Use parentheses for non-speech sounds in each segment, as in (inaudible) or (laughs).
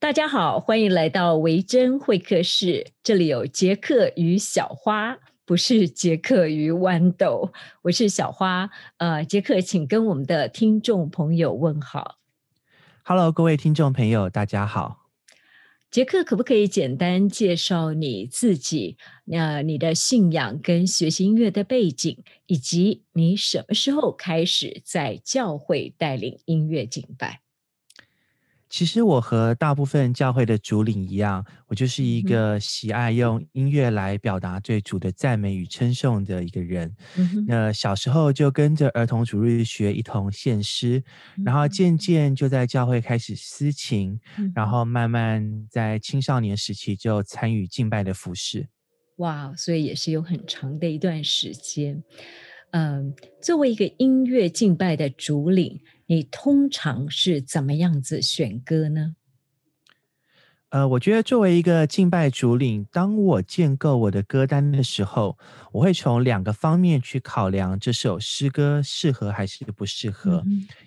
大家好，欢迎来到维珍会客室。这里有杰克与小花，不是杰克与豌豆。我是小花，呃，杰克，请跟我们的听众朋友问好。Hello，各位听众朋友，大家好。杰克，可不可以简单介绍你自己？那你的信仰跟学习音乐的背景，以及你什么时候开始在教会带领音乐敬拜？其实我和大部分教会的主领一样，我就是一个喜爱用音乐来表达对主的赞美与称颂的一个人。那小时候就跟着儿童主日学一同献诗，然后渐渐就在教会开始私琴，然后慢慢在青少年时期就参与敬拜的服饰。哇，所以也是有很长的一段时间。嗯，作为一个音乐敬拜的主领。你通常是怎么样子选歌呢？呃，我觉得作为一个敬拜主领，当我建构我的歌单的时候，我会从两个方面去考量这首诗歌适合还是不适合。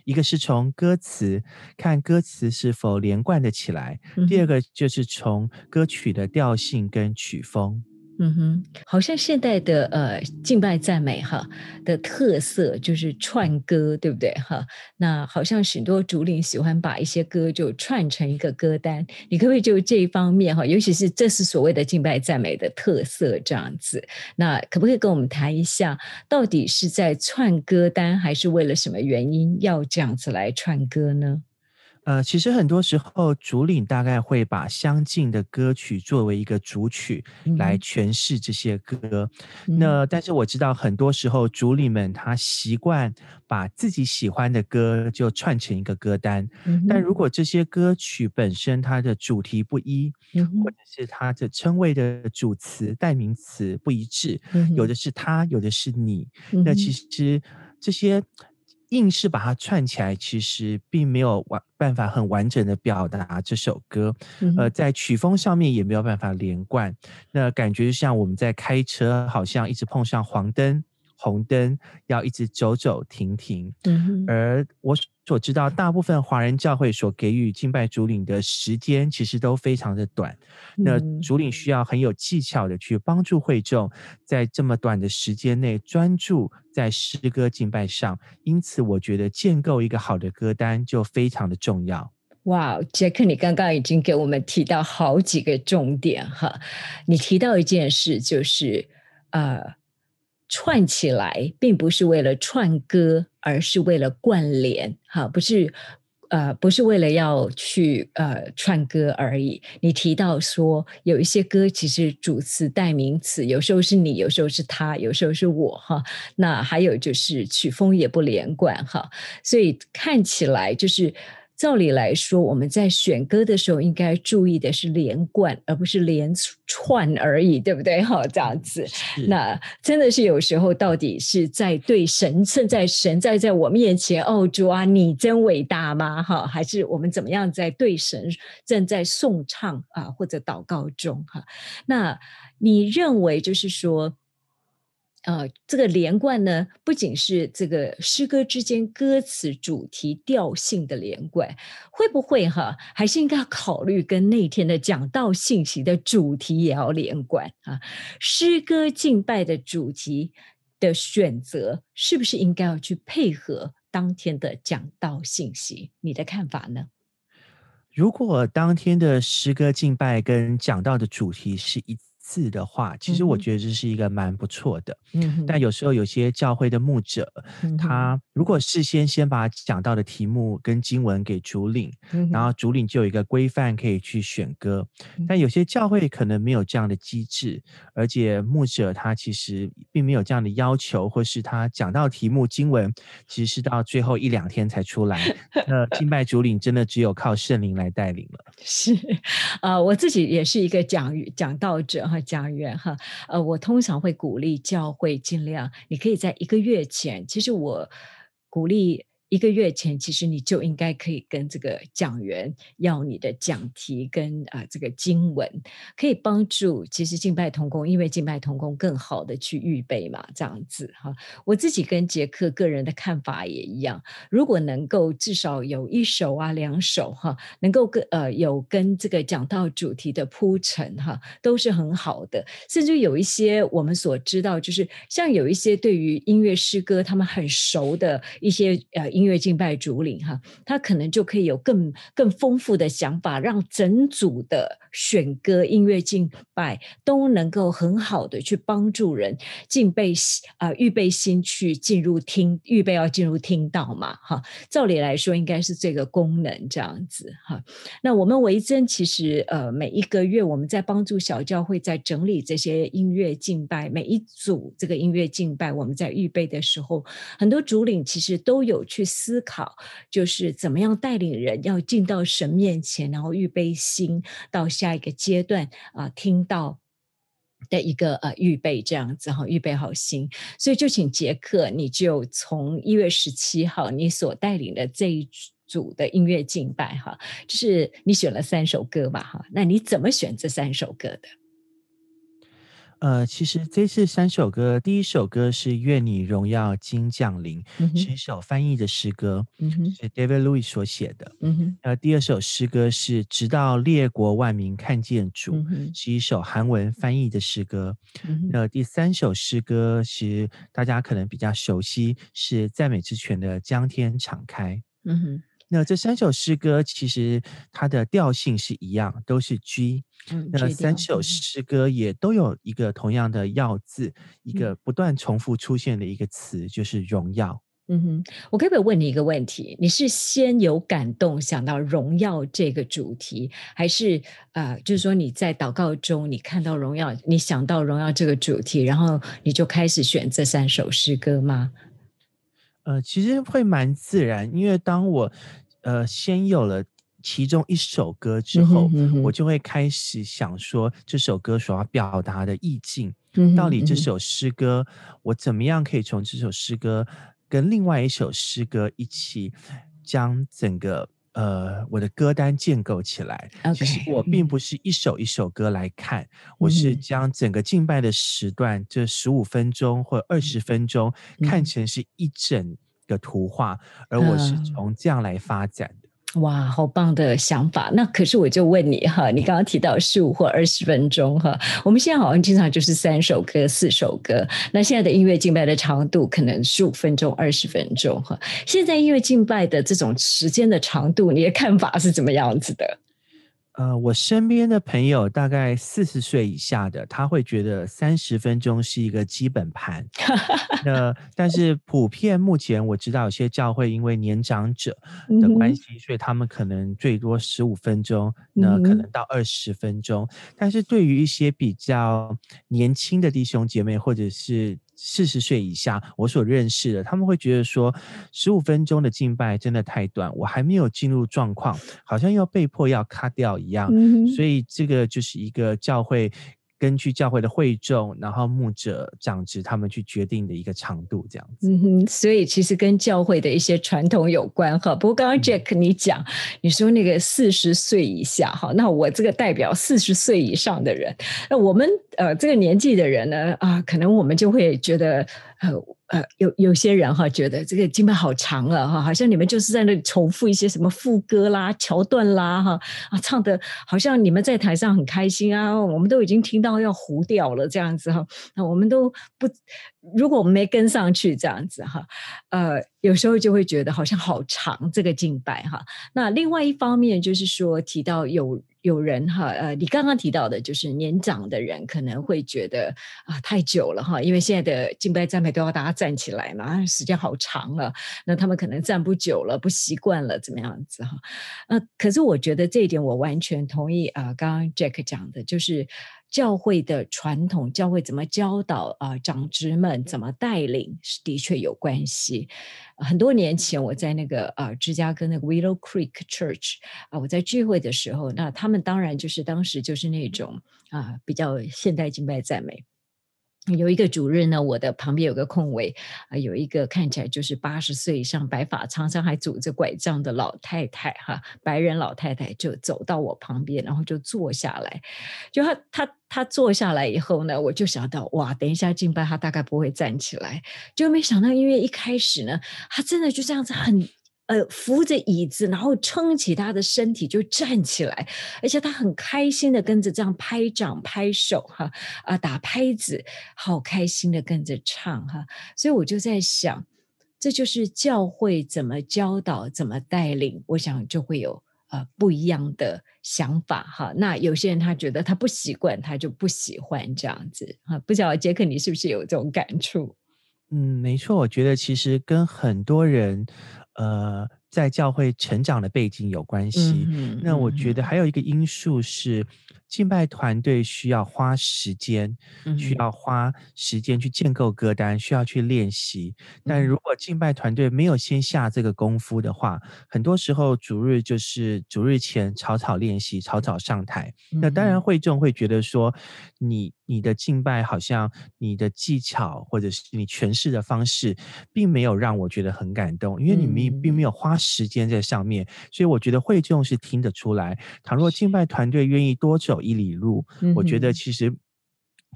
一个是从歌词看歌词是否连贯的起来，第二个就是从歌曲的调性跟曲风。嗯哼，好像现代的呃敬拜赞美哈的特色就是串歌，对不对哈？那好像许多主领喜欢把一些歌就串成一个歌单，你可不可以就这一方面哈？尤其是这是所谓的敬拜赞美的特色这样子，那可不可以跟我们谈一下，到底是在串歌单，还是为了什么原因要这样子来串歌呢？呃，其实很多时候主领大概会把相近的歌曲作为一个主曲来诠释这些歌。那但是我知道很多时候主领们他习惯把自己喜欢的歌就串成一个歌单。但如果这些歌曲本身它的主题不一，或者是它的称谓的主词代名词不一致，有的是他，有的是你，那其实这些。硬是把它串起来，其实并没有完办法很完整的表达这首歌，呃，在曲风上面也没有办法连贯，那感觉就像我们在开车，好像一直碰上黄灯。红灯要一直走走停停，而我所知道，大部分华人教会所给予敬拜主领的时间，其实都非常的短。那主领需要很有技巧的去帮助会众，在这么短的时间内专注在诗歌敬拜上。因此，我觉得建构一个好的歌单就非常的重要。哇，杰克，你刚刚已经给我们提到好几个重点哈。你提到一件事，就是呃。串起来，并不是为了串歌，而是为了关联，哈，不是，呃，不是为了要去呃串歌而已。你提到说，有一些歌其实主词代名词，有时候是你，有时候是他，有时候是我，哈。那还有就是曲风也不连贯，哈。所以看起来就是。照理来说，我们在选歌的时候应该注意的是连贯，而不是连串而已，对不对？哈，这样子，那真的是有时候到底是在对神，正在神在在我面前，哦，主啊，你真伟大吗？哈，还是我们怎么样在对神正在颂唱啊，或者祷告中？哈，那你认为就是说？呃，这个连贯呢，不仅是这个诗歌之间歌词主题调性的连贯，会不会哈，还是应该要考虑跟那天的讲道信息的主题也要连贯啊？诗歌敬拜的主题的选择，是不是应该要去配合当天的讲道信息？你的看法呢？如果当天的诗歌敬拜跟讲道的主题是一。字的话，其实我觉得这是一个蛮不错的。嗯，但有时候有些教会的牧者，他如果事先先把讲到的题目跟经文给主领，然后主领就有一个规范可以去选歌。但有些教会可能没有这样的机制，而且牧者他其实并没有这样的要求，或是他讲到题目经文，其实是到最后一两天才出来。(laughs) 那敬拜主领真的只有靠圣灵来带领了。是啊，我自己也是一个讲讲道者和家园哈，呃，我通常会鼓励教会尽量，你可以在一个月前，其实我鼓励一个月前，其实你就应该可以跟这个讲员要你的讲题跟啊这个经文，可以帮助其实敬拜同工，因为敬拜同工更好的去预备嘛，这样子哈。我自己跟杰克个人的看法也一样，如果能够至少有一首啊两首哈，能够跟呃有跟这个讲到主题的铺陈哈，都是很好的。甚至有一些我们所知道，就是像有一些对于音乐诗歌他们很熟的一些呃音音乐敬拜主领哈，他可能就可以有更更丰富的想法，让整组的选歌音乐敬拜都能够很好的去帮助人敬备啊预备心去进入听预备要进入听到嘛哈，照理来说应该是这个功能这样子哈。那我们维珍其实呃每一个月我们在帮助小教会在整理这些音乐敬拜，每一组这个音乐敬拜我们在预备的时候，很多主领其实都有去思考，就是怎么样带领人要进到神面前，然后预备心到下一个阶段啊，听到。的一个呃预备这样子哈，预备好心，所以就请杰克，你就从一月十七号你所带领的这一组的音乐敬拜哈，就是你选了三首歌嘛哈，那你怎么选这三首歌的？呃，其实这次三首歌，第一首歌是《愿你荣耀金降临》，是一首翻译的诗歌，是 David Louis 所写的。呃，第二首诗歌是《直到列国万民看见主》，是一首韩文翻译的诗歌。那第三首诗歌是大家可能比较熟悉，是赞美之泉的《将天敞开》。嗯哼。那这三首诗歌其实它的调性是一样，都是 G。那三首诗歌也都有一个同样的要字，一个不断重复出现的一个词，就是荣耀。嗯哼，我可不可以问你一个问题？你是先有感动想到荣耀这个主题，还是呃，就是说你在祷告中你看到荣耀，你想到荣耀这个主题，然后你就开始选这三首诗歌吗？呃，其实会蛮自然，因为当我呃先有了其中一首歌之后，我就会开始想说这首歌所要表达的意境，到底这首诗歌我怎么样可以从这首诗歌跟另外一首诗歌一起将整个呃我的歌单建构起来。其实我并不是一首一首歌来看，我是将整个敬拜的时段这十五分钟或二十分钟看成是一整。的图画，而我是从这样来发展的。哇，好棒的想法！那可是我就问你哈，你刚刚提到十五或二十分钟哈，我们现在好像经常就是三首歌、四首歌。那现在的音乐敬拜的长度可能十五分钟、二十分钟哈。现在音乐敬拜的这种时间的长度，你的看法是怎么样子的？呃，我身边的朋友大概四十岁以下的，他会觉得三十分钟是一个基本盘。(laughs) 那但是普遍目前我知道有些教会因为年长者的关系，所以他们可能最多十五分钟，那可能到二十分钟。但是对于一些比较年轻的弟兄姐妹，或者是四十岁以下，我所认识的，他们会觉得说，十五分钟的敬拜真的太短，我还没有进入状况，好像要被迫要卡掉一样，所以这个就是一个教会。根据教会的会众，然后牧者、长职他们去决定的一个长度，这样子。嗯哼，所以其实跟教会的一些传统有关哈。不过刚刚 Jack 你讲，你说那个四十岁以下哈，那我这个代表四十岁以上的人，那我们呃这个年纪的人呢啊，可能我们就会觉得呃。呃，有有些人哈觉得这个经脉好长了哈，好像你们就是在那里重复一些什么副歌啦、桥段啦哈啊，唱的好像你们在台上很开心啊，我们都已经听到要糊掉了这样子哈，那我们都不，如果我们没跟上去这样子哈，呃，有时候就会觉得好像好长这个敬拜哈。那另外一方面就是说提到有。有人哈，呃，你刚刚提到的，就是年长的人可能会觉得啊，太久了哈，因为现在的敬拜赞美都要大家站起来嘛，时间好长了，那他们可能站不久了，不习惯了，怎么样子哈？呃，可是我觉得这一点我完全同意啊，刚刚 Jack 讲的，就是。教会的传统，教会怎么教导啊？长职们怎么带领，是的确有关系。很多年前，我在那个啊芝加哥那个 Willow Creek Church 啊，我在聚会的时候，那他们当然就是当时就是那种啊比较现代敬拜赞美。有一个主任呢，我的旁边有个空位啊，有一个看起来就是八十岁以上、白发苍苍还拄着拐杖的老太太哈，白人老太太就走到我旁边，然后就坐下来。就她她她坐下来以后呢，我就想到哇，等一下敬拜她大概不会站起来，就没想到因为一开始呢，她真的就这样子很。呃，扶着椅子，然后撑起他的身体就站起来，而且他很开心的跟着这样拍掌拍手哈啊打拍子，好开心的跟着唱哈，所以我就在想，这就是教会怎么教导、怎么带领，我想就会有呃不一样的想法哈。那有些人他觉得他不习惯，他就不喜欢这样子哈。不晓得杰克你是不是有这种感触？嗯，没错，我觉得其实跟很多人。呃，在教会成长的背景有关系。那我觉得还有一个因素是。敬拜团队需要花时间，需要花时间去建构歌单，需要去练习。但如果敬拜团队没有先下这个功夫的话，很多时候主日就是主日前草草练习，草草上台。那当然会众会觉得说，你你的敬拜好像你的技巧或者是你诠释的方式，并没有让我觉得很感动，因为你们并没有花时间在上面。所以我觉得会众是听得出来。倘若敬拜团队愿意多走。一里路，我觉得其实。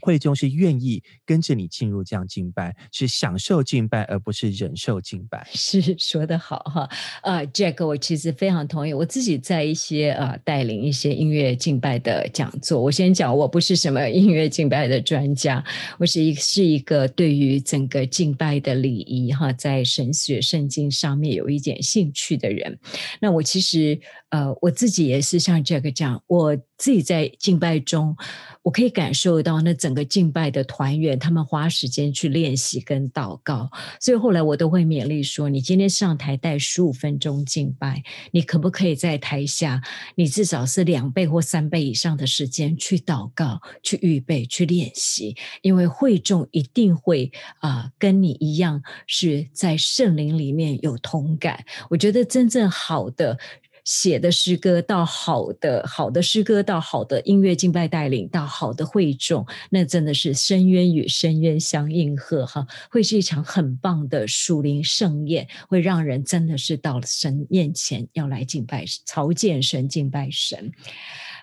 会众是愿意跟着你进入这样敬拜，是享受敬拜，而不是忍受敬拜。是说的好哈，呃，Jack，我其实非常同意。我自己在一些呃带领一些音乐敬拜的讲座，我先讲，我不是什么音乐敬拜的专家，我是一是一个对于整个敬拜的礼仪哈，在神学圣经上面有一点兴趣的人。那我其实呃我自己也是像 Jack 这样，我自己在敬拜中，我可以感受到那。整个敬拜的团员，他们花时间去练习跟祷告，所以后来我都会勉励说：你今天上台带十五分钟敬拜，你可不可以在台下，你至少是两倍或三倍以上的时间去祷告、去预备、去练习？因为会众一定会啊，跟你一样是在圣灵里面有同感。我觉得真正好的。写的诗歌到好的好的诗歌到好的音乐敬拜带领到好的会众，那真的是深渊与深渊相应和哈，会是一场很棒的属灵盛宴，会让人真的是到了神面前要来敬拜朝见神敬拜神。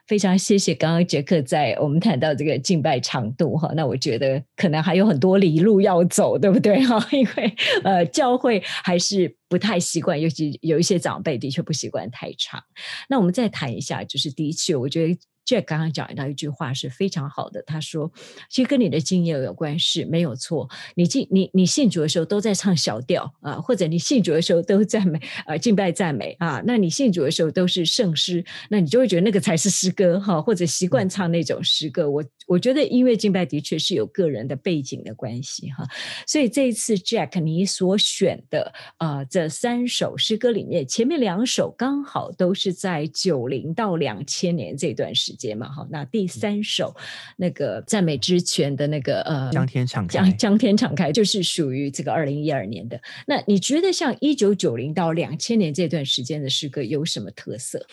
非常谢谢刚刚杰克在我们谈到这个敬拜长度哈，那我觉得可能还有很多里路要走，对不对哈？(laughs) 因为呃教会还是不太习惯，尤其有一些长辈的确不习惯太长。那我们再谈一下，就是的确，我觉得。Jack 刚刚讲到一句话是非常好的，他说：“其实跟你的经验有关系没有错。你敬你你信主的时候都在唱小调啊，或者你信主的时候都赞美啊敬拜赞美啊，那你信主的时候都是圣诗，那你就会觉得那个才是诗歌哈，或者习惯唱那种诗歌。我我觉得音乐敬拜的确是有个人的背景的关系哈。所以这一次 Jack 你所选的啊这三首诗歌里面，前面两首刚好都是在九零到两千年这段时。”间嘛哈，那第三首那个赞美之泉的那个呃，江天敞开，江江天敞开，就是属于这个二零一二年的。那你觉得像一九九零到两千年这段时间的诗歌有什么特色？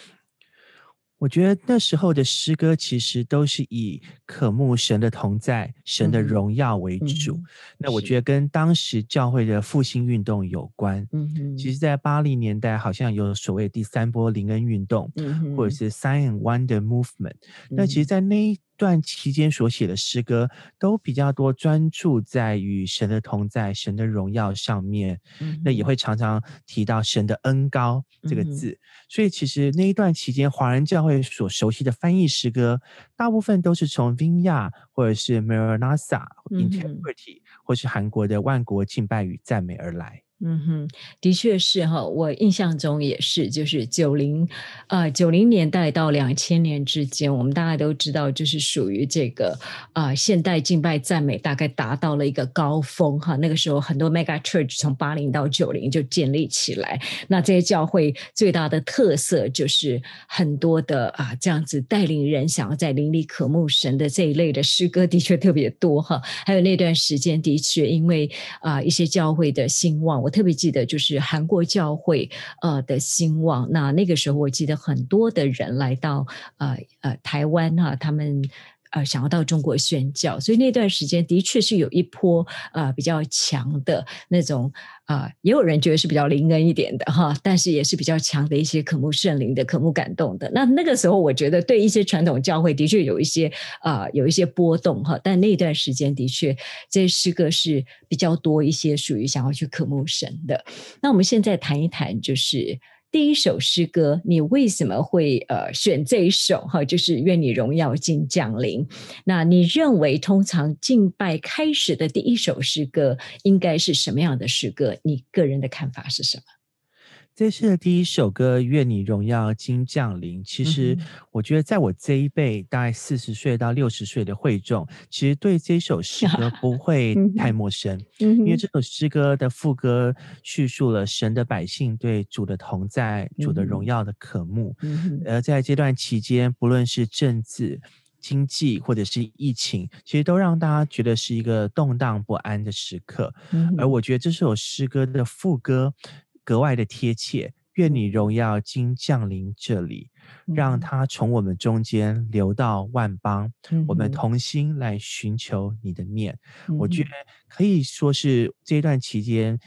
我觉得那时候的诗歌其实都是以渴慕神的同在、神的荣耀为主。那我觉得跟当时教会的复兴运动有关。嗯嗯，其实，在八零年代好像有所谓第三波灵恩运动，或者是 Sign and Wonder Movement。那其实，在那段期间所写的诗歌都比较多，专注在与神的同在、神的荣耀上面。那也会常常提到神的恩高这个字。所以，其实那一段期间，华人教会所熟悉的翻译诗歌，大部分都是从 Vinya 或者是 Maranatha Integrity，或是韩国的万国敬拜与赞美而来。嗯哼，的确是哈，我印象中也是，就是九零，呃，九零年代到两千年之间，我们大家都知道，就是属于这个啊，现代敬拜赞美大概达到了一个高峰哈。那个时候，很多 mega church 从八零到九零就建立起来，那这些教会最大的特色就是很多的啊，这样子带领人想要在灵里渴慕神的这一类的诗歌，的确特别多哈。还有那段时间，的确因为啊一些教会的兴旺，特别记得就是韩国教会呃的兴旺，那那个时候我记得很多的人来到呃呃台湾哈，他们呃想要到中国宣教，所以那段时间的确是有一波呃比较强的那种啊，也有人觉得是比较灵恩一点的哈，但是也是比较强的一些渴慕圣灵的、渴慕感动的。那那个时候，我觉得对一些传统教会的确有一些啊有一些波动哈，但那段时间的确这些诗歌是比较多一些，属于想要去渴慕神的。那我们现在谈一谈，就是。第一首诗歌，你为什么会呃选这一首哈？就是愿你荣耀尽降临。那你认为通常敬拜开始的第一首诗歌应该是什么样的诗歌？你个人的看法是什么？这是第一首歌《愿你荣耀今降临》。其实，我觉得在我这一辈，大概四十岁到六十岁的会众，其实对这首诗歌 (laughs) 不会太陌生，因为这首诗歌的副歌叙述了神的百姓对主的同在、主的荣耀的渴慕。而在这段期间，不论是政治、经济或者是疫情，其实都让大家觉得是一个动荡不安的时刻。而我觉得这首诗歌的副歌。格外的贴切，愿你荣耀今降临这里，让它从我们中间流到万邦，我们同心来寻求你的面。我觉得可以说是这段期间，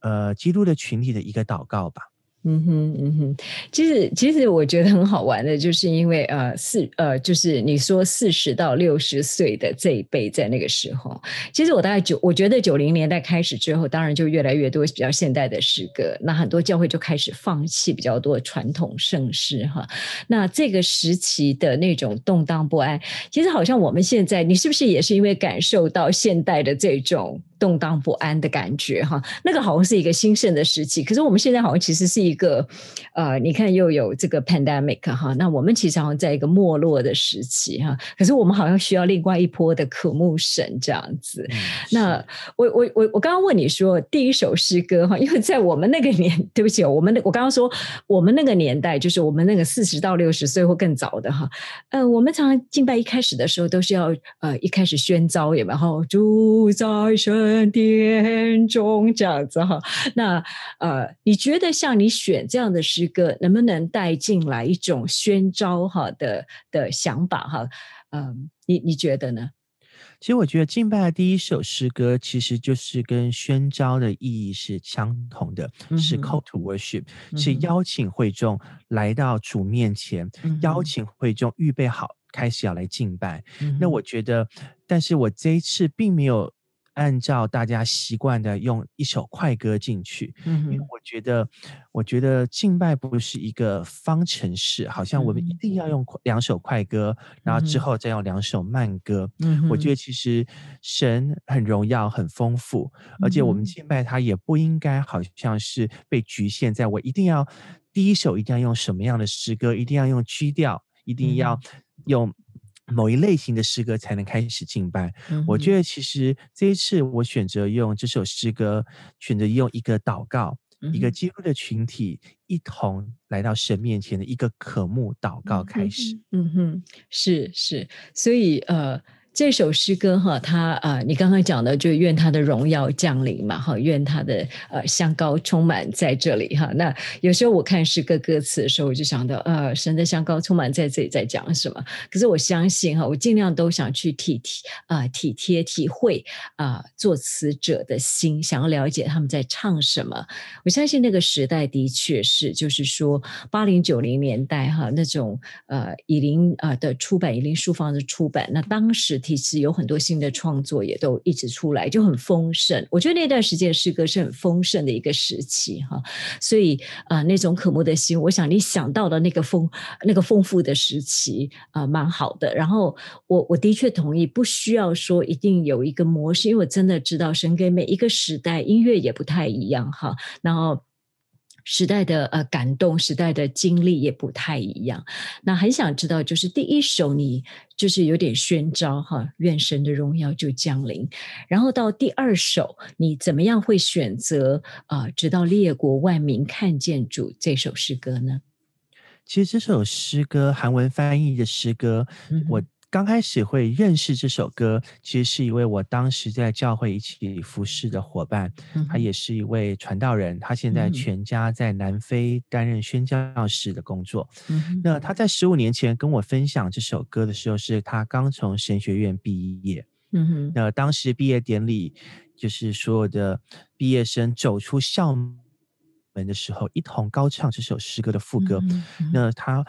呃，基督的群体的一个祷告吧。嗯哼嗯哼，其实其实我觉得很好玩的，就是因为呃四呃就是你说四十到六十岁的这一辈在那个时候，其实我大概九我觉得九零年代开始之后，当然就越来越多比较现代的诗歌，那很多教会就开始放弃比较多传统盛世哈。那这个时期的那种动荡不安，其实好像我们现在你是不是也是因为感受到现代的这种？动荡不安的感觉哈，那个好像是一个兴盛的时期，可是我们现在好像其实是一个，呃，你看又有这个 pandemic 哈，那我们其实好像在一个没落的时期哈，可是我们好像需要另外一波的渴慕神这样子。那我我我我刚刚问你说第一首诗歌哈，因为在我们那个年，(laughs) 对不起，我们我刚刚说我们那个年代，就是我们那个四十到六十岁或更早的哈，呃，我们常常敬拜一开始的时候都是要呃一开始宣召，有没有？住在神。殿中这样子哈，那呃，你觉得像你选这样的诗歌，能不能带进来一种宣召哈的的想法哈？嗯，你你觉得呢？其实我觉得敬拜的第一首诗歌，其实就是跟宣召的意义是相同的，是 call to worship，是邀请会众来到主面前，邀请会众预备好开始要来敬拜。那我觉得，但是我这一次并没有。按照大家习惯的用一首快歌进去，因为我觉得，我觉得敬拜不是一个方程式，好像我们一定要用两首快歌，然后之后再用两首慢歌。我觉得其实神很荣耀、很丰富，而且我们敬拜他也不应该好像是被局限在我一定要第一首一定要用什么样的诗歌，一定要用曲调，一定要用。某一类型的诗歌才能开始敬拜。我觉得其实这一次我选择用这首诗歌，选择用一个祷告，一个基督的群体一同来到神面前的一个渴慕祷告开始。嗯哼，是是，所以呃。这首诗歌哈，它啊，你刚刚讲的就愿他的荣耀降临嘛，哈，愿他的呃香膏充满在这里哈。那有时候我看诗歌歌词的时候，我就想到，呃，神的香膏充满在这里，在讲什么？可是我相信哈，我尽量都想去体体啊体贴体会啊作词者的心，想要了解他们在唱什么。我相信那个时代的确是，就是说八零九零年代哈那种呃以林啊的出版，以林书房的出版，那当时。其实有很多新的创作也都一直出来，就很丰盛。我觉得那段时间诗歌是很丰盛的一个时期哈，所以啊，那种渴慕的心，我想你想到的那个丰那个丰富的时期啊，蛮好的。然后我我的确同意，不需要说一定有一个模式，因为我真的知道神给每一个时代音乐也不太一样哈。然后。时代的呃感动，时代的经历也不太一样。那很想知道，就是第一首你就是有点宣召哈，愿神的荣耀就降临。然后到第二首，你怎么样会选择啊？直到列国万民看见主这首诗歌呢？其实这首诗歌韩文翻译的诗歌，我。刚开始会认识这首歌，其实是一位我当时在教会一起服侍的伙伴，他也是一位传道人，他现在全家在南非担任宣教士的工作。那他在十五年前跟我分享这首歌的时候，是他刚从神学院毕业。嗯哼，那当时毕业典礼就是所有的毕业生走出校门的时候，一同高唱这首诗歌的副歌。那他。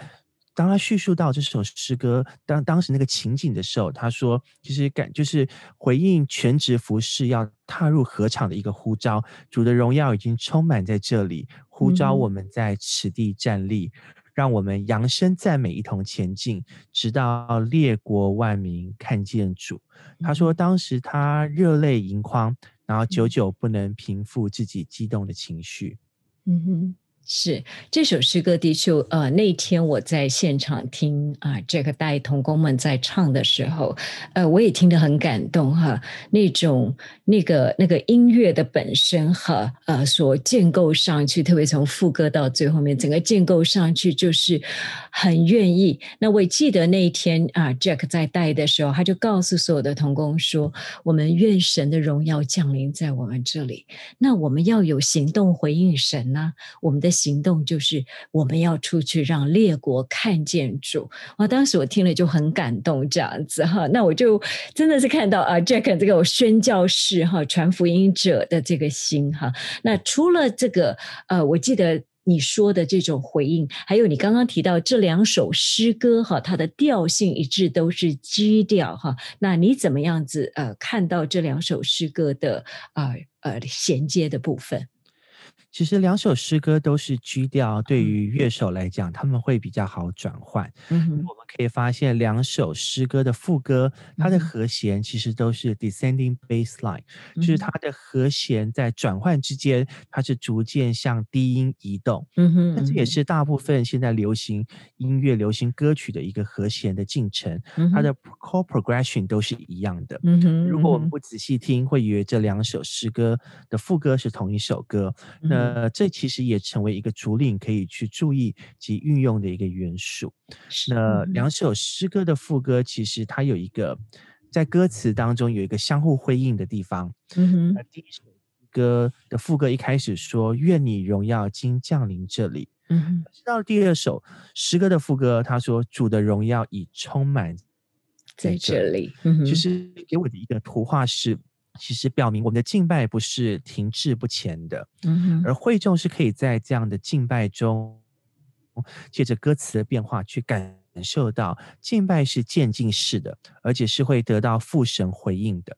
当他叙述到这首诗歌当当时那个情景的时候，他说：“其实感就是回应全职服饰要踏入合场的一个呼召，主的荣耀已经充满在这里，呼召我们在此地站立，让我们扬声赞美，一同前进，直到列国万民看见主。”他说：“当时他热泪盈眶，然后久久不能平复自己激动的情绪。”嗯哼。是这首诗歌的确，呃，那天我在现场听啊，这个带童工们在唱的时候，呃，我也听得很感动哈。那种那个那个音乐的本身哈，呃，所建构上去，特别从副歌到最后面，整个建构上去就是很愿意。那我也记得那一天啊，Jack 在带的时候，他就告诉所有的童工说：“我们愿神的荣耀降临在我们这里。那我们要有行动回应神呢，我们的。”行动就是我们要出去让列国看见主。哇！当时我听了就很感动，这样子哈。那我就真的是看到啊，Jack 这个宣教士哈，传福音者的这个心哈。那除了这个呃，我记得你说的这种回应，还有你刚刚提到这两首诗歌哈，它的调性一致，都是基调哈。那你怎么样子呃，看到这两首诗歌的啊呃衔接的部分？其实两首诗歌都是 G 调，对于乐手来讲，他们会比较好转换。嗯，我们可以发现两首诗歌的副歌，它的和弦其实都是 descending bass line，就是它的和弦在转换之间，它是逐渐向低音移动。嗯哼，那这也是大部分现在流行音乐、流行歌曲的一个和弦的进程，它的 chord progression 都是一样的。嗯哼，如果我们不仔细听，会以为这两首诗歌的副歌是同一首歌。那呃，这其实也成为一个主领可以去注意及运用的一个元素。那两首诗歌的副歌，其实它有一个在歌词当中有一个相互辉映的地方。嗯哼，第一首歌的副歌一开始说：“愿你荣耀今降临这里。”嗯哼，到了第二首诗歌的副歌，他说：“主的荣耀已充满在这里。”其实给我的一个图画是。其实表明我们的敬拜不是停滞不前的，嗯而会众是可以在这样的敬拜中，借着歌词的变化去感受到敬拜是渐进式的，而且是会得到父神回应的。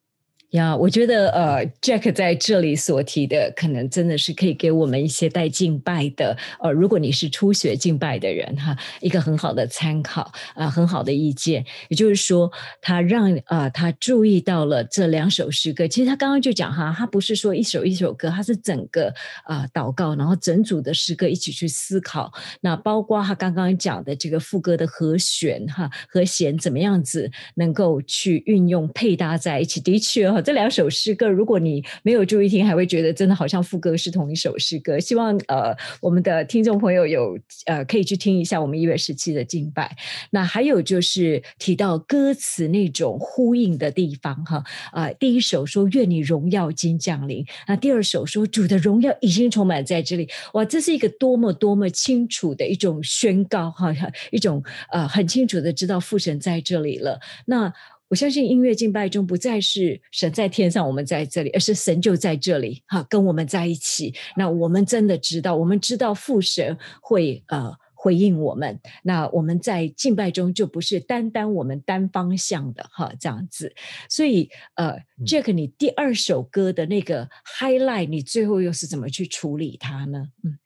呀，我觉得呃，Jack 在这里所提的，可能真的是可以给我们一些带敬拜的，呃，如果你是初学敬拜的人哈，一个很好的参考啊，很好的意见。也就是说，他让啊，他注意到了这两首诗歌。其实他刚刚就讲哈，他不是说一首一首歌，他是整个啊祷告，然后整组的诗歌一起去思考。那包括他刚刚讲的这个副歌的和弦哈，和弦怎么样子能够去运用配搭在一起？的确。这两首诗歌，如果你没有注意听，还会觉得真的好像副歌是同一首诗歌。希望呃，我们的听众朋友有呃可以去听一下我们一月十七的敬拜。那还有就是提到歌词那种呼应的地方哈啊，第一首说愿你荣耀今降临，那第二首说主的荣耀已经充满在这里。哇，这是一个多么多么清楚的一种宣告哈，一种呃很清楚的知道父神在这里了。那我相信音乐敬拜中不再是神在天上，我们在这里，而是神就在这里，哈，跟我们在一起。那我们真的知道，我们知道父神会呃回应我们。那我们在敬拜中就不是单单我们单方向的哈这样子。所以呃，Jack，你第二首歌的那个 highlight，你最后又是怎么去处理它呢？嗯。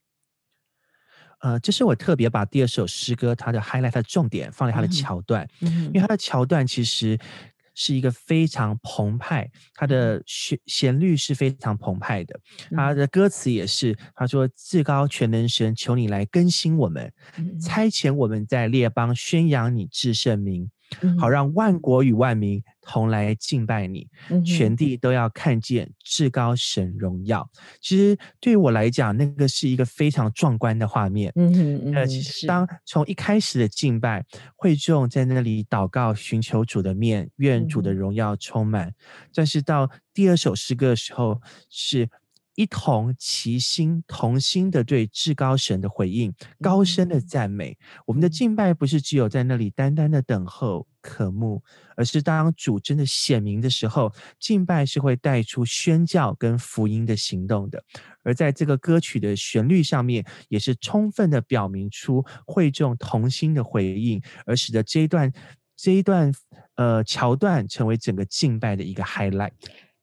呃，这是我特别把第二首诗歌它的 highlight 的重点放在它的桥段，因为它的桥段其实是一个非常澎湃，它的旋旋律是非常澎湃的，它的歌词也是，他说：“至高全能神，求你来更新我们，差遣我们在列邦宣扬你至圣名，好让万国与万民同来敬拜你，全地都要看见至高神荣耀。其实对于我来讲，那个是一个非常壮观的画面。嗯嗯呃，其实当从一开始的敬拜，会众在那里祷告，寻求主的面，愿主的荣耀充满。但是到第二首诗歌的时候，是。一同齐心同心的对至高神的回应，高声的赞美。我们的敬拜不是只有在那里单单的等候渴慕，而是当主真的显明的时候，敬拜是会带出宣教跟福音的行动的。而在这个歌曲的旋律上面，也是充分的表明出会众同心的回应，而使得这一段这一段呃桥段成为整个敬拜的一个 highlight。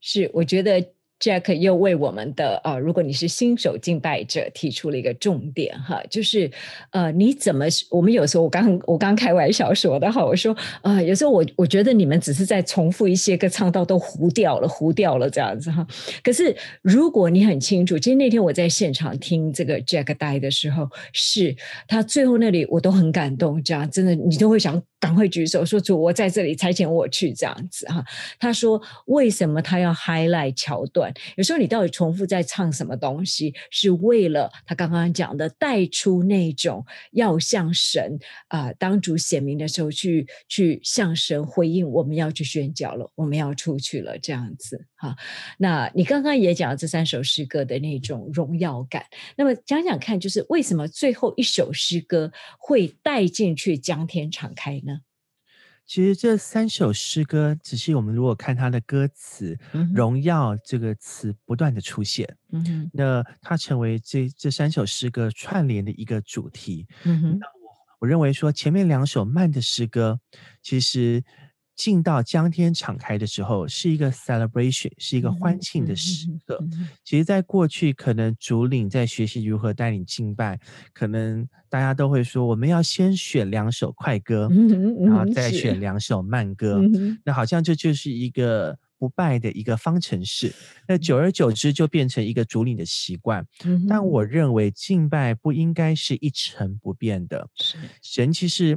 是，我觉得。Jack 又为我们的呃，如果你是新手敬拜者，提出了一个重点哈，就是呃，你怎么？我们有时候我刚我刚开玩笑说的哈，我说啊，有时候我我觉得你们只是在重复一些个唱到都糊掉了，糊掉了这样子哈。可是如果你很清楚，其实那天我在现场听这个 Jack 带的时候，是他最后那里我都很感动，这样真的你都会想。赶快举手说主，我在这里差遣我去这样子哈。他说为什么他要 highlight 桥段？有时候你到底重复在唱什么东西，是为了他刚刚讲的带出那种要向神啊，当主显明的时候去去向神回应，我们要去宣教了，我们要出去了这样子哈。那你刚刚也讲了这三首诗歌的那种荣耀感，那么讲讲看，就是为什么最后一首诗歌会带进去江天敞开呢？其实这三首诗歌，只是我们如果看它的歌词，“荣耀”这个词不断的出现，嗯那它成为这这三首诗歌串联的一个主题。嗯哼，那我我认为说前面两首慢的诗歌，其实。进到江天敞开的时候，是一个 celebration，是一个欢庆的时刻。其实，在过去，可能主领在学习如何带领敬拜，可能大家都会说，我们要先选两首快歌，然后再选两首慢歌。那好像这就是一个不败的一个方程式。那久而久之，就变成一个主领的习惯。但我认为，敬拜不应该是一成不变的。神其实。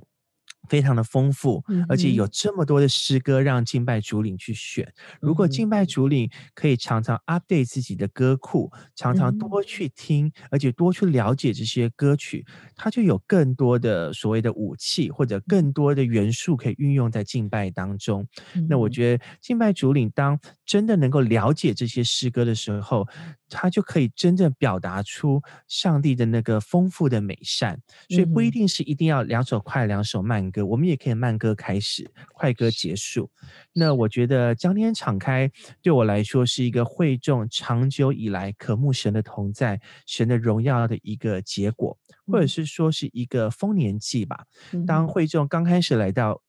非常的丰富，而且有这么多的诗歌让敬拜主领去选。如果敬拜主领可以常常 update 自己的歌库，常常多去听，而且多去了解这些歌曲，他就有更多的所谓的武器或者更多的元素可以运用在敬拜当中。那我觉得敬拜主领当真的能够了解这些诗歌的时候，他就可以真正表达出上帝的那个丰富的美善。所以不一定是一定要两手快，两手慢。歌，我们也可以慢歌开始，快歌结束。那我觉得江天敞开对我来说是一个会众长久以来渴慕神的同在、神的荣耀的一个结果，或者是说是一个丰年祭吧。当会众刚开始来到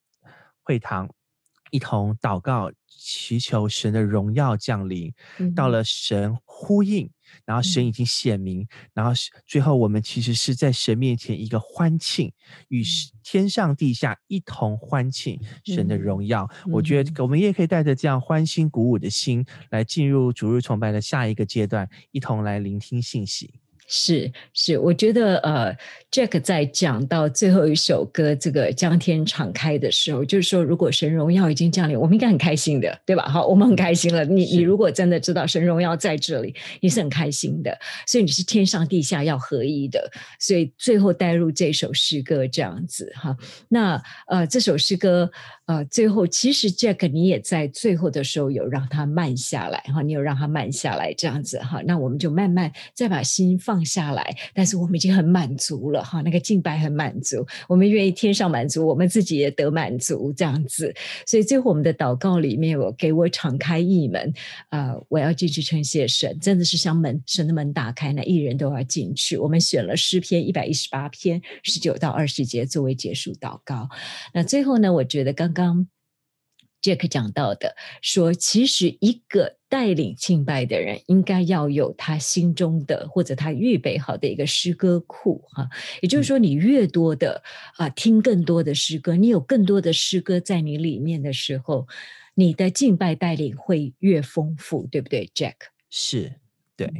会堂，一同祷告。祈求神的荣耀降临，到了神呼应，然后神已经显明，然后最后我们其实是在神面前一个欢庆，与天上地下一同欢庆神的荣耀。我觉得我们也可以带着这样欢欣鼓舞的心，来进入主日崇拜的下一个阶段，一同来聆听信息。是是，我觉得呃，Jack 在讲到最后一首歌这个江天敞开的时候，就是说，如果神荣耀已经降临，我们应该很开心的，对吧？好，我们很开心了。你你如果真的知道神荣耀在这里，你是很开心的，所以你是天上地下要合一的。所以最后带入这首诗歌这样子哈。那呃，这首诗歌呃，最后其实 Jack 你也在最后的时候有让他慢下来哈，你有让他慢下来这样子哈。那我们就慢慢再把心放。下来，但是我们已经很满足了哈，那个敬拜很满足，我们愿意天上满足，我们自己也得满足这样子。所以最后我们的祷告里面，我给我敞开一门啊，我要进去称谢神，真的是像门神的门打开，那一人都要进去。我们选了诗篇一百一十八篇十九到二十节作为结束祷告。那最后呢，我觉得刚刚。Jack 讲到的说，其实一个带领敬拜的人，应该要有他心中的或者他预备好的一个诗歌库，哈。也就是说，你越多的啊听更多的诗歌，你有更多的诗歌在你里面的时候，你的敬拜带领会越丰富，对不对，Jack？是，对。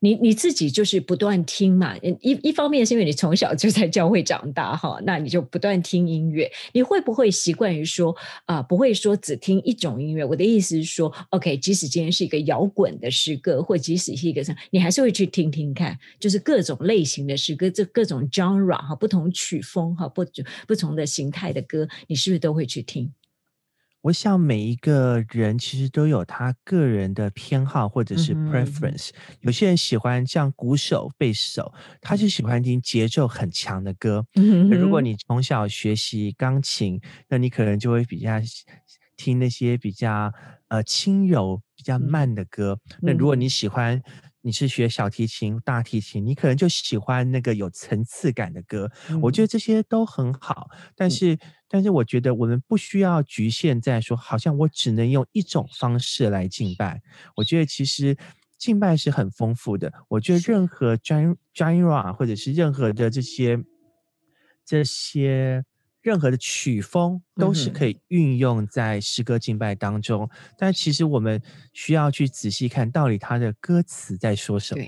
你你自己就是不断听嘛，一一方面是因为你从小就在教会长大哈，那你就不断听音乐。你会不会习惯于说啊，不会说只听一种音乐？我的意思是说，OK，即使今天是一个摇滚的诗歌，或即使是一个什么，你还是会去听听看，就是各种类型的诗歌，这各种 genre 哈，不同曲风哈，不不同的形态的歌，你是不是都会去听？我想每一个人其实都有他个人的偏好或者是 preference。有些人喜欢像鼓手、贝手，他就喜欢听节奏很强的歌。如果你从小学习钢琴，那你可能就会比较听那些比较呃轻柔、比较慢的歌。那如果你喜欢，你是学小提琴、大提琴，你可能就喜欢那个有层次感的歌。我觉得这些都很好，但是，但是我觉得我们不需要局限在说，好像我只能用一种方式来敬拜。我觉得其实敬拜是很丰富的。我觉得任何 genre 或者是任何的这些这些。任何的曲风都是可以运用在诗歌敬拜当中，但其实我们需要去仔细看到底它的歌词在说什么。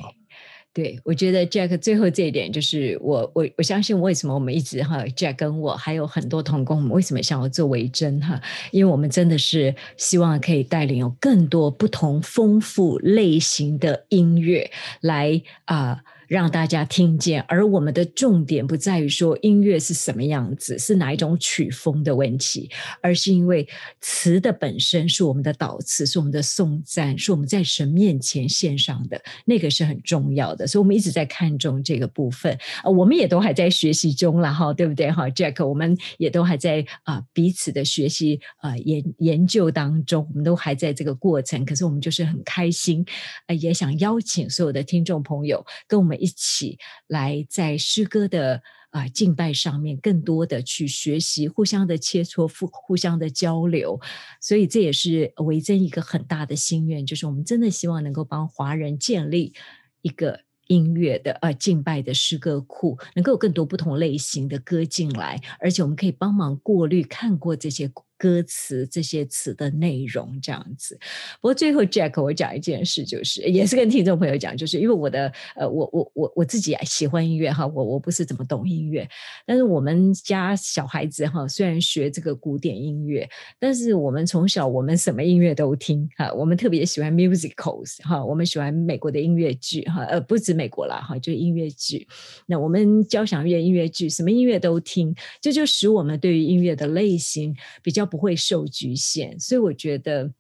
对，我觉得 Jack 最后这一点就是我我我相信为什么我们一直哈 Jack 跟我还有很多同工，我们为什么想要做维珍哈？因为我们真的是希望可以带领有更多不同丰富类型的音乐来啊。让大家听见，而我们的重点不在于说音乐是什么样子，是哪一种曲风的问题，而是因为词的本身是我们的导词，是我们的颂赞，是我们在神面前献上的，那个是很重要的。所以，我们一直在看重这个部分啊，我们也都还在学习中了哈，对不对哈，Jack？我们也都还在啊彼此的学习啊研研究当中，我们都还在这个过程。可是，我们就是很开心，呃，也想邀请所有的听众朋友跟我们。一起来在诗歌的啊敬拜上面，更多的去学习，互相的切磋，互互相的交流。所以这也是维珍一个很大的心愿，就是我们真的希望能够帮华人建立一个音乐的呃敬拜的诗歌库，能够有更多不同类型的歌进来，而且我们可以帮忙过滤看过这些。歌词这些词的内容这样子，不过最后 Jack 我讲一件事，就是也是跟听众朋友讲，就是因为我的呃，我我我我自己喜欢音乐哈，我我不是怎么懂音乐，但是我们家小孩子哈，虽然学这个古典音乐，但是我们从小我们什么音乐都听哈，我们特别喜欢 musicals 哈，我们喜欢美国的音乐剧哈，呃，不止美国啦哈，就音乐剧，那我们交响乐音乐剧什么音乐都听，这就使我们对于音乐的类型比较。不会受局限，所以我觉得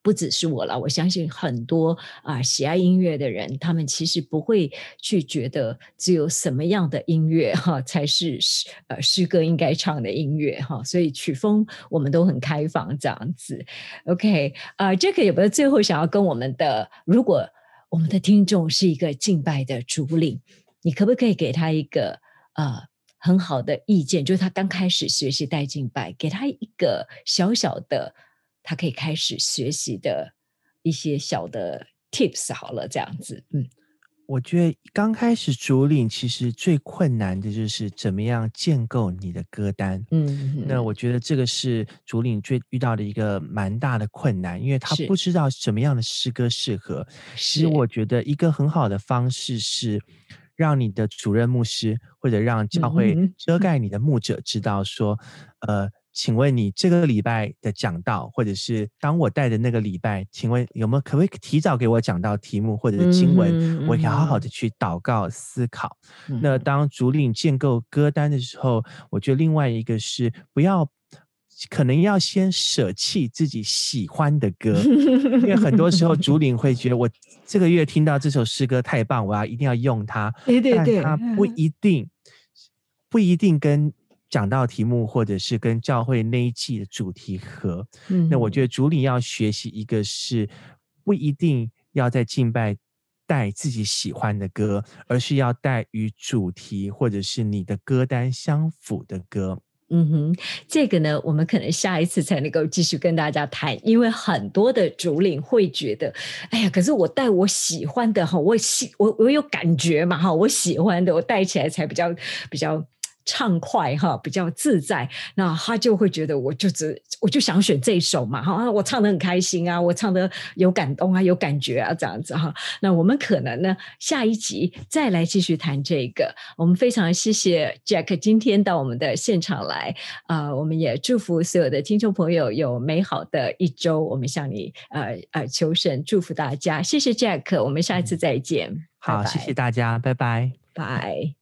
不只是我了。我相信很多啊喜爱音乐的人，他们其实不会去觉得只有什么样的音乐哈才是诗呃诗歌应该唱的音乐哈。所以曲风我们都很开放这样子。OK 啊，Jack 有没有最后想要跟我们的？如果我们的听众是一个敬拜的主领，你可不可以给他一个呃？很好的意见，就是他刚开始学习带进拜，给他一个小小的，他可以开始学习的一些小的 tips。好了，这样子，嗯，我觉得刚开始主领其实最困难的就是怎么样建构你的歌单。嗯，那我觉得这个是主领最遇到的一个蛮大的困难，因为他不知道什么样的诗歌适合。其实我觉得一个很好的方式是。让你的主任牧师或者让教会遮盖你的牧者知道说，呃，请问你这个礼拜的讲道，或者是当我带的那个礼拜，请问有没有可不可以提早给我讲到题目或者是经文，我可以好好的去祷告思考。那当主领建构歌单的时候，我觉得另外一个是不要。可能要先舍弃自己喜欢的歌，因为很多时候主领会觉得我这个月听到这首诗歌太棒，我要一定要用它。对对对，它不一定不一定跟讲到题目或者是跟教会那一季的主题合。那我觉得主领要学习一个是不一定要在敬拜带自己喜欢的歌，而是要带与主题或者是你的歌单相符的歌。嗯哼，这个呢，我们可能下一次才能够继续跟大家谈，因为很多的主领会觉得，哎呀，可是我戴我喜欢的哈，我喜我我有感觉嘛哈，我喜欢的我戴起来才比较比较畅快哈，比较自在，那他就会觉得我就只我就想选这一首嘛哈，我唱的很开心啊，我唱的有感动啊，有感觉啊，这样子哈。那我们可能呢，下一集再来继续谈这个。我们非常谢谢 Jack 今天到我们的现场来啊，我们也祝福所有的听众朋友有美好的一周。我们向你呃呃求神祝福大家，谢谢 Jack，我们下一次再见。好，谢谢大家，拜拜，拜。